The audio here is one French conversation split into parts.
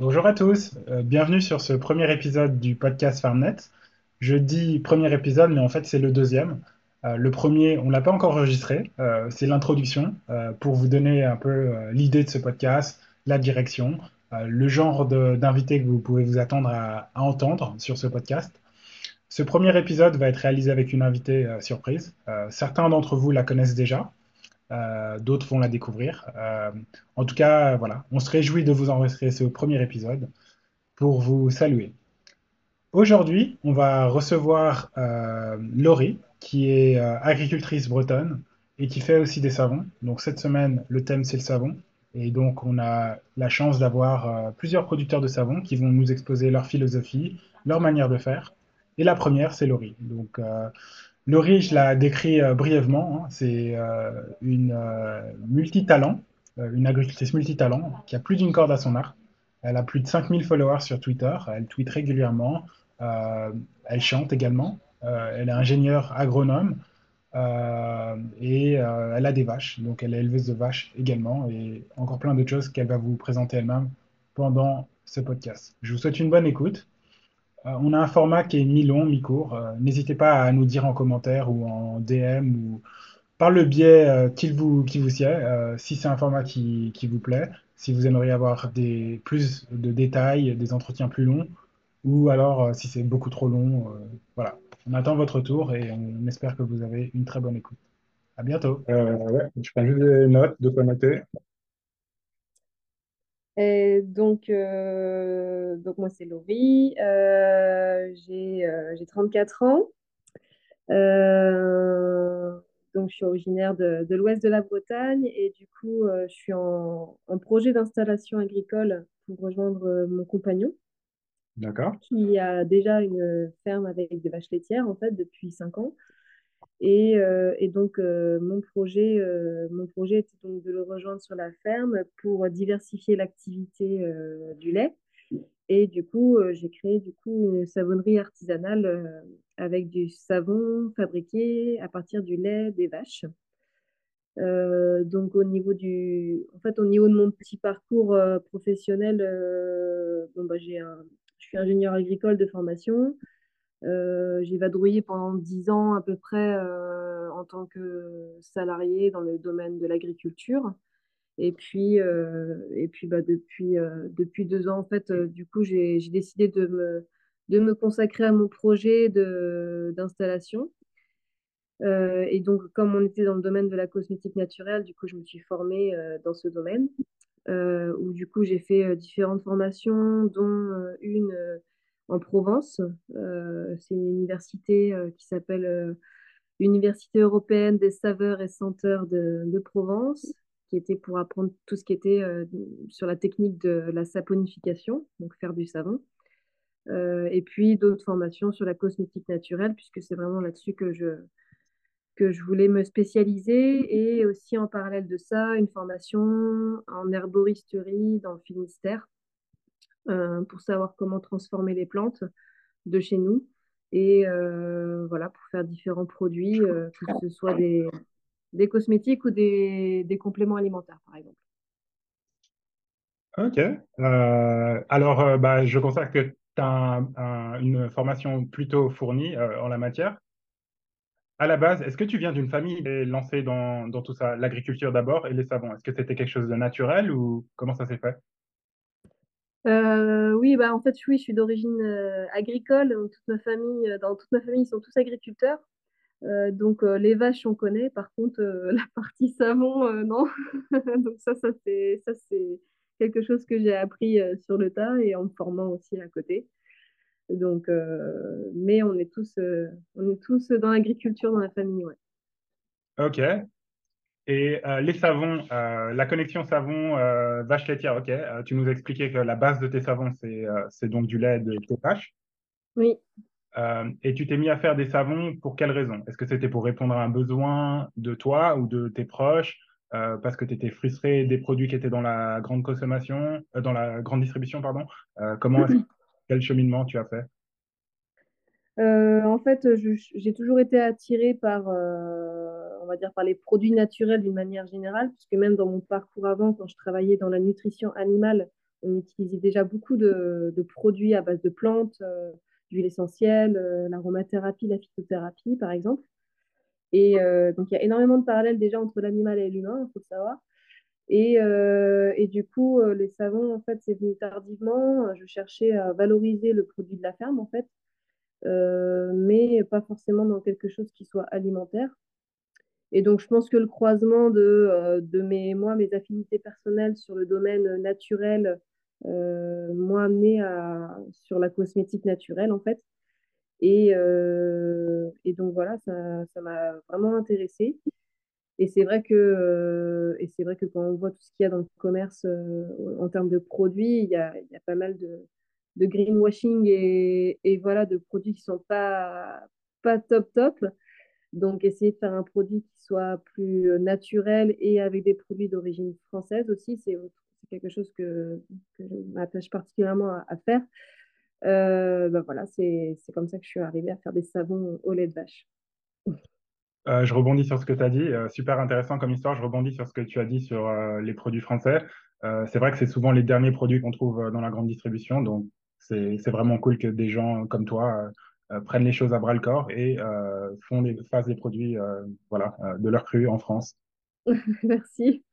Bonjour à tous, euh, bienvenue sur ce premier épisode du podcast FarmNet. Je dis premier épisode, mais en fait c'est le deuxième. Euh, le premier, on l'a pas encore enregistré, euh, c'est l'introduction pour vous donner un peu l'idée de ce podcast, la direction, le genre d'invité que vous pouvez vous attendre à, entendre sur ce podcast. Ce premier épisode va être réalisé avec une invitée surprise. certains d'entre vous la connaissent déjà, euh, d'autres vont la découvrir. Euh, en tout cas, voilà, on se réjouit de vous enregistrer ce premier épisode pour vous saluer. Aujourd'hui, on va recevoir euh, Laurie, qui est agricultrice bretonne et qui fait aussi des savons. Donc cette semaine, le thème c'est le savon. Et donc on a la chance d'avoir plusieurs producteurs de savons qui vont nous exposer leur philosophie, leur manière de faire. Et la première, c'est Laurie. Donc Laurie, je la décris euh, brièvement. Hein. C'est euh, une euh, multitalent, une agricultrice multitalent qui a plus d'une corde à son arc. Elle a plus de 5000 followers sur Twitter. Elle tweet régulièrement. elle chante également. elle est ingénieure agronome. et elle a des vaches. Donc elle est éleveuse de vaches également. Et encore plein d'autres choses qu'elle va vous présenter elle-même pendant ce podcast. Je vous souhaite une bonne écoute. Euh, on a un format qui est mi-long, mi-court. Euh, n'hésitez pas à nous dire en commentaire ou en DM ou par le biais euh, qui vous, qui vous sied, si c'est un format qui, vous plaît, si vous aimeriez avoir des, plus de détails, des entretiens plus longs, ou alors si c'est beaucoup trop long. voilà, on attend votre tour et on espère que vous avez une très bonne écoute. À bientôt. je prends juste des notes de quoi noter donc, euh, donc, moi, c'est Laurie. Euh, j'ai 34 euh, ans. donc, je suis originaire de, de l'ouest de la Bretagne et du coup, je suis en, en projet d'installation agricole pour rejoindre mon compagnon. D'accord. Qui a déjà une ferme avec des vaches laitières, en fait, depuis 5 ans. Et, euh, et, donc, euh, mon, projet, euh, mon projet était donc de le rejoindre sur la ferme pour diversifier l'activité du lait. Et du coup, j'ai créé du coup une savonnerie artisanale avec du savon fabriqué à partir du lait des vaches. donc, au niveau, du, en fait, au niveau de mon petit parcours professionnel, bon, bah, je suis ingénieur agricole de formation. Euh, j'ai vadrouillé pendant dix ans à peu près euh, en tant que salarié dans le domaine de l'agriculture. Et puis, euh, et puis bah, depuis, depuis deux ans, en fait, du coup, j'ai décidé de me, de me consacrer à mon projet d'installation. et donc, comme on était dans le domaine de la cosmétique naturelle, du coup, je me suis formée dans ce domaine, où du coup, j'ai fait différentes formations, dont une en Provence. Euh, c'est une université euh, qui s'appelle euh, Université européenne des saveurs et senteurs de, Provence, qui était pour apprendre tout ce qui était sur la technique de la saponification, donc faire du savon. et puis d'autres formations sur la cosmétique naturelle, puisque c'est vraiment là-dessus que je, que je voulais me spécialiser. Et aussi en parallèle de ça, une formation en herboristerie dans le Finistère, euh, pour savoir comment transformer les plantes de chez nous et euh, voilà pour faire différents produits, euh, que ce soit des, des cosmétiques ou des, des, compléments alimentaires par exemple. Ok. alors, bah, je constate que tu as une formation plutôt fournie en la matière. À la base, est-ce que tu viens d'une famille lancée dans, dans tout ça, l'agriculture d'abord et les savons? Est-ce que c'était quelque chose de naturel ou comment ça s'est fait? Euh, oui, bah, en fait, oui, je suis d'origine euh, agricole. Toute ma famille, euh, dans toute ma famille, ils sont tous agriculteurs. donc, les vaches, on connaît. Par contre, la partie savon, non. donc, ça, ça c'est, ça, c'est quelque chose que j'ai appris sur le tas et en me formant aussi à côté. Donc, mais on est tous, on est tous dans l'agriculture dans la famille, ouais. Ok. Et euh, les savons, euh, la connexion savon euh, vache laitière, ok. tu nous expliquais que la base de tes savons, c'est donc du lait de tes vaches. Oui. et tu t'es mis à faire des savons pour quelle raison? Est-ce que c'était pour répondre à un besoin de toi ou de tes proches parce que tu étais frustré des produits qui étaient dans la grande consommation, dans la grande distribution, pardon? comment, quel cheminement tu as fait? En fait, j'ai toujours été attirée par on va dire, par les produits naturels d'une manière générale, puisque même dans mon parcours avant, quand je travaillais dans la nutrition animale, on utilisait déjà beaucoup de, produits à base de plantes, d'huile essentielle, l'aromathérapie, la phytothérapie, par exemple. Et donc, il y a énormément de parallèles déjà entre l'animal et l'humain, il faut le savoir. Et, et, du coup, les savons, en fait, c'est venu tardivement. Je cherchais à valoriser le produit de la ferme, en fait, euh, mais pas forcément dans quelque chose qui soit alimentaire. Et donc, je pense que le croisement de, euh, de mes, moi, mes affinités personnelles sur le domaine naturel euh, amené à, sur la cosmétique naturelle, en fait. Et, euh, et donc, voilà, ça m'a vraiment intéressée. Et c'est vrai que, vrai que quand on voit tout ce qu'il y a dans le commerce en termes de produits, il y a, il y a pas mal de, de greenwashing et, et, voilà, de produits qui ne sont pas, pas top top. Donc, essayer de faire un produit qui soit plus naturel et avec des produits d'origine française aussi, c'est quelque chose que, je m'attache particulièrement à, faire. Euh, ben voilà, c'est comme ça que je suis arrivée à faire des savons au lait de vache. Euh, je rebondis sur ce que tu as dit. Euh, super intéressant comme histoire. Je rebondis sur ce que tu as dit sur les produits français. c'est vrai que c'est souvent les derniers produits qu'on trouve dans la grande distribution. Donc, c'est vraiment cool que des gens comme toi euh, euh, prennent les choses à bras le corps et euh, font des, fassent des produits voilà, de leur cru en France. Merci.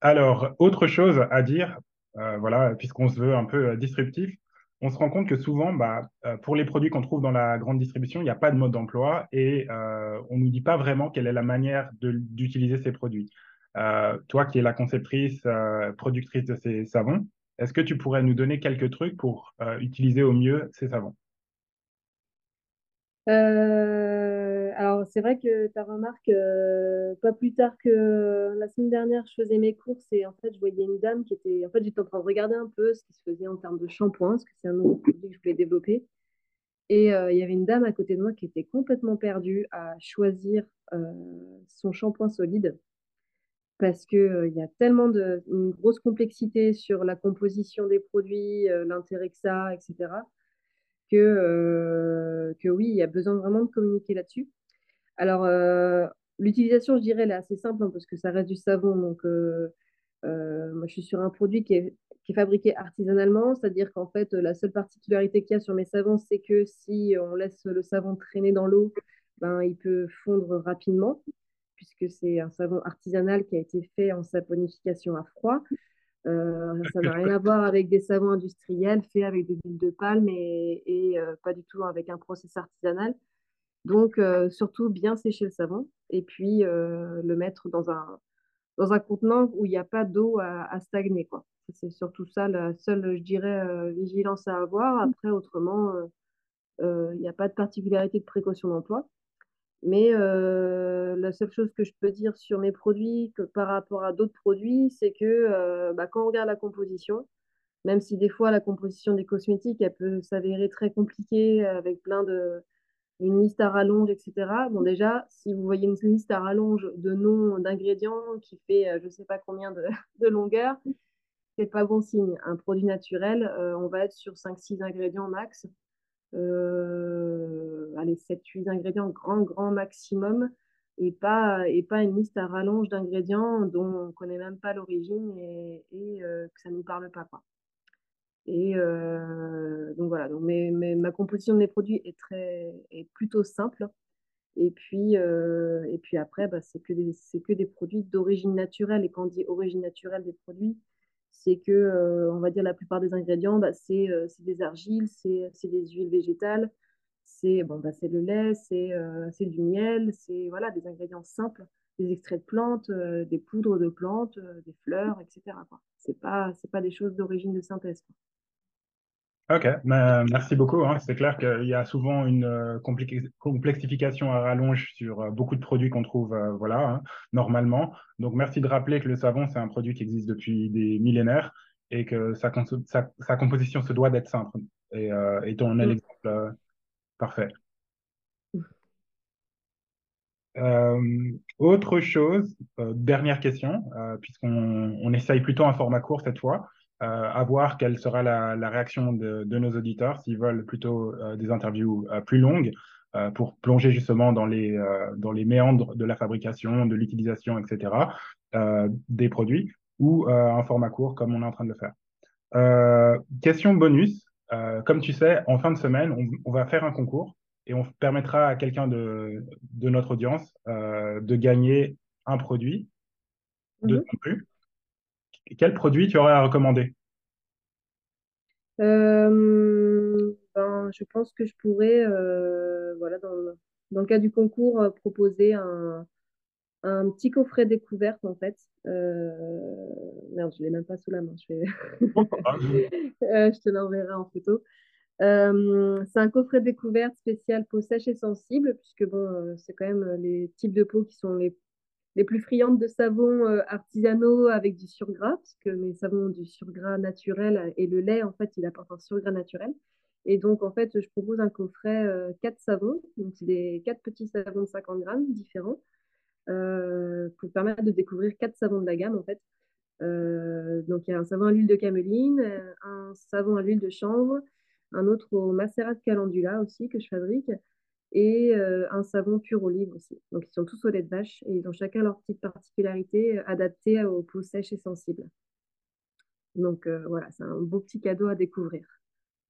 alors, autre chose à dire, voilà, puisqu'on se veut un peu disruptif, on se rend compte que souvent, bah, pour les produits qu'on trouve dans la grande distribution, il n'y a pas de mode d'emploi et on ne nous dit pas vraiment quelle est la manière d'utiliser ces produits. Euh, toi qui es la conceptrice, euh, productrice de ces savons, est-ce que tu pourrais nous donner quelques trucs pour euh, utiliser au mieux ces savons? Alors, c'est vrai que ta remarque, pas plus tard que la semaine dernière, je faisais mes courses et en fait, je voyais une dame qui était. En fait, j'étais en train de regarder un peu ce qui se faisait en termes de shampoing, parce que c'est un nouveau produit que je voulais développer. Et il y avait une dame à côté de moi qui était complètement perdue à choisir son shampoing solide parce qu'il il y a tellement de une grosse complexité sur la composition des produits, l'intérêt que ça, etc., que, que oui, il y a besoin vraiment de communiquer là-dessus. Alors, l'utilisation, je dirais, elle est assez simple hein, parce que ça reste du savon. Donc, moi, je suis sur un produit qui est, qui est fabriqué artisanalement, c'est-à-dire qu'en fait, la seule particularité qu'il y a sur mes savons, c'est que si on laisse le savon traîner dans l'eau, ben, il peut fondre rapidement puisque c'est un savon artisanal qui a été fait en saponification à froid. Euh, ça n'a rien à voir avec des savons industriels faits avec des huiles de palme et, euh, pas du tout avec un process artisanal. Donc, euh, surtout bien sécher le savon et puis le mettre dans un, dans un contenant où il n'y a pas d'eau à, stagner. Quoi. C'est surtout ça la seule, je dirais, vigilance à avoir. Après, autrement, il n'y a pas de particularité de précaution d'emploi. Mais la seule chose que je peux dire sur mes produits par rapport à d'autres produits, c'est que bah, quand on regarde la composition, même si des fois la composition des cosmétiques, elle peut s'avérer très compliquée avec plein de une liste à rallonge, etc. Bon, déjà, si vous voyez une liste à rallonge de noms d'ingrédients qui fait je ne sais pas combien de, de longueur, c'est pas bon signe. Un produit naturel, on va être sur 5-6 ingrédients max euh, allez, 7-8 ingrédients, grand, grand maximum, et pas, et pas une liste à rallonge d'ingrédients dont on ne connaît même pas l'origine et, euh, que ça ne nous parle pas. Quoi. Et euh, donc voilà, donc mais, ma composition de mes produits est, très, est plutôt simple. Et puis, euh, et puis après, bah, c'est que, des, que des produits d'origine naturelle. Et quand on dit origine naturelle des produits, c'est que, euh, on va dire, la plupart des ingrédients, bah, euh, c'est des argiles, c'est des huiles végétales, c'est bon, bah, le lait, euh, c'est du miel, c'est voilà, des ingrédients simples, des extraits de plantes, des poudres de plantes, des fleurs, etc. Ce n'est pas, pas des choses d'origine de synthèse. Ok, ben, merci beaucoup. Hein. C'est clair qu'il y a souvent une euh, complexification à rallonge sur euh, beaucoup de produits qu'on trouve euh, voilà, hein, normalement. Donc merci de rappeler que le savon, c'est un produit qui existe depuis des millénaires et que sa, sa, composition se doit d'être simple. Et, et ton mm. exemple parfait. autre chose, dernière question, puisqu'on on essaye plutôt un format court cette fois. Euh, à voir quelle sera la, réaction de, nos auditeurs s'ils veulent plutôt euh, des interviews euh, plus longues. pour plonger justement dans les, dans les méandres de la fabrication, de l'utilisation, etc., des produits, ou un format court comme on est en train de le faire. question bonus, comme tu sais, en fin de semaine, on, on va faire un concours et on permettra à quelqu'un de, de, notre audience de gagner un produit de mhm. ton plus. Quel produit tu aurais à recommander? Euh, ben, Je pense que je pourrais, euh, voilà, dans, dans, le cas du concours, euh, proposer un, un, petit coffret découverte en fait. merde, je ne l'ai même pas sous la main. Je, vais... je te l'enverrai en photo. c'est un coffret découverte spécial peau sèche et sensible, puisque bon, c'est quand même les types de peau qui sont les les plus friandes de savons euh, artisanaux avec du surgras, parce que mes savons ont du surgras naturel et le lait, en fait, il apporte un surgras naturel. Et donc, en fait, je propose un coffret euh, quatre savons. Donc, c'est des quatre petits savons de 50 grammes différents euh, pour permettre de découvrir quatre savons de la gamme, en fait. donc, il y a un savon à l'huile de cameline, un savon à l'huile de chanvre, un autre au macérat de calendula aussi que je fabrique, et un savon pur olive aussi. Donc, ils sont tous au lait de vache et ils ont chacun leur petite particularité adaptée aux peaux sèches et sensibles. Donc, voilà, c'est un beau petit cadeau à découvrir.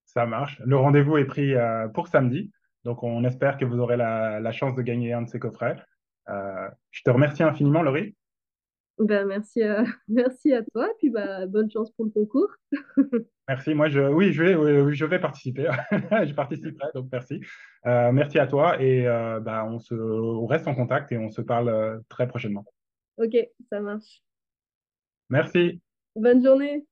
Ça marche. Le rendez-vous est pris pour samedi. Donc, on espère que vous aurez la chance de gagner un de ces coffrets. je te remercie infiniment, Laurie. Ben, merci, à, merci à toi, puis bah, bonne chance pour le concours. merci, moi je, oui, je vais, je vais participer, je participerai, donc merci. Euh, merci à toi et euh, bah, on, se, on reste en contact et on se parle euh, très prochainement. Ok, ça marche. Merci. Bonne journée.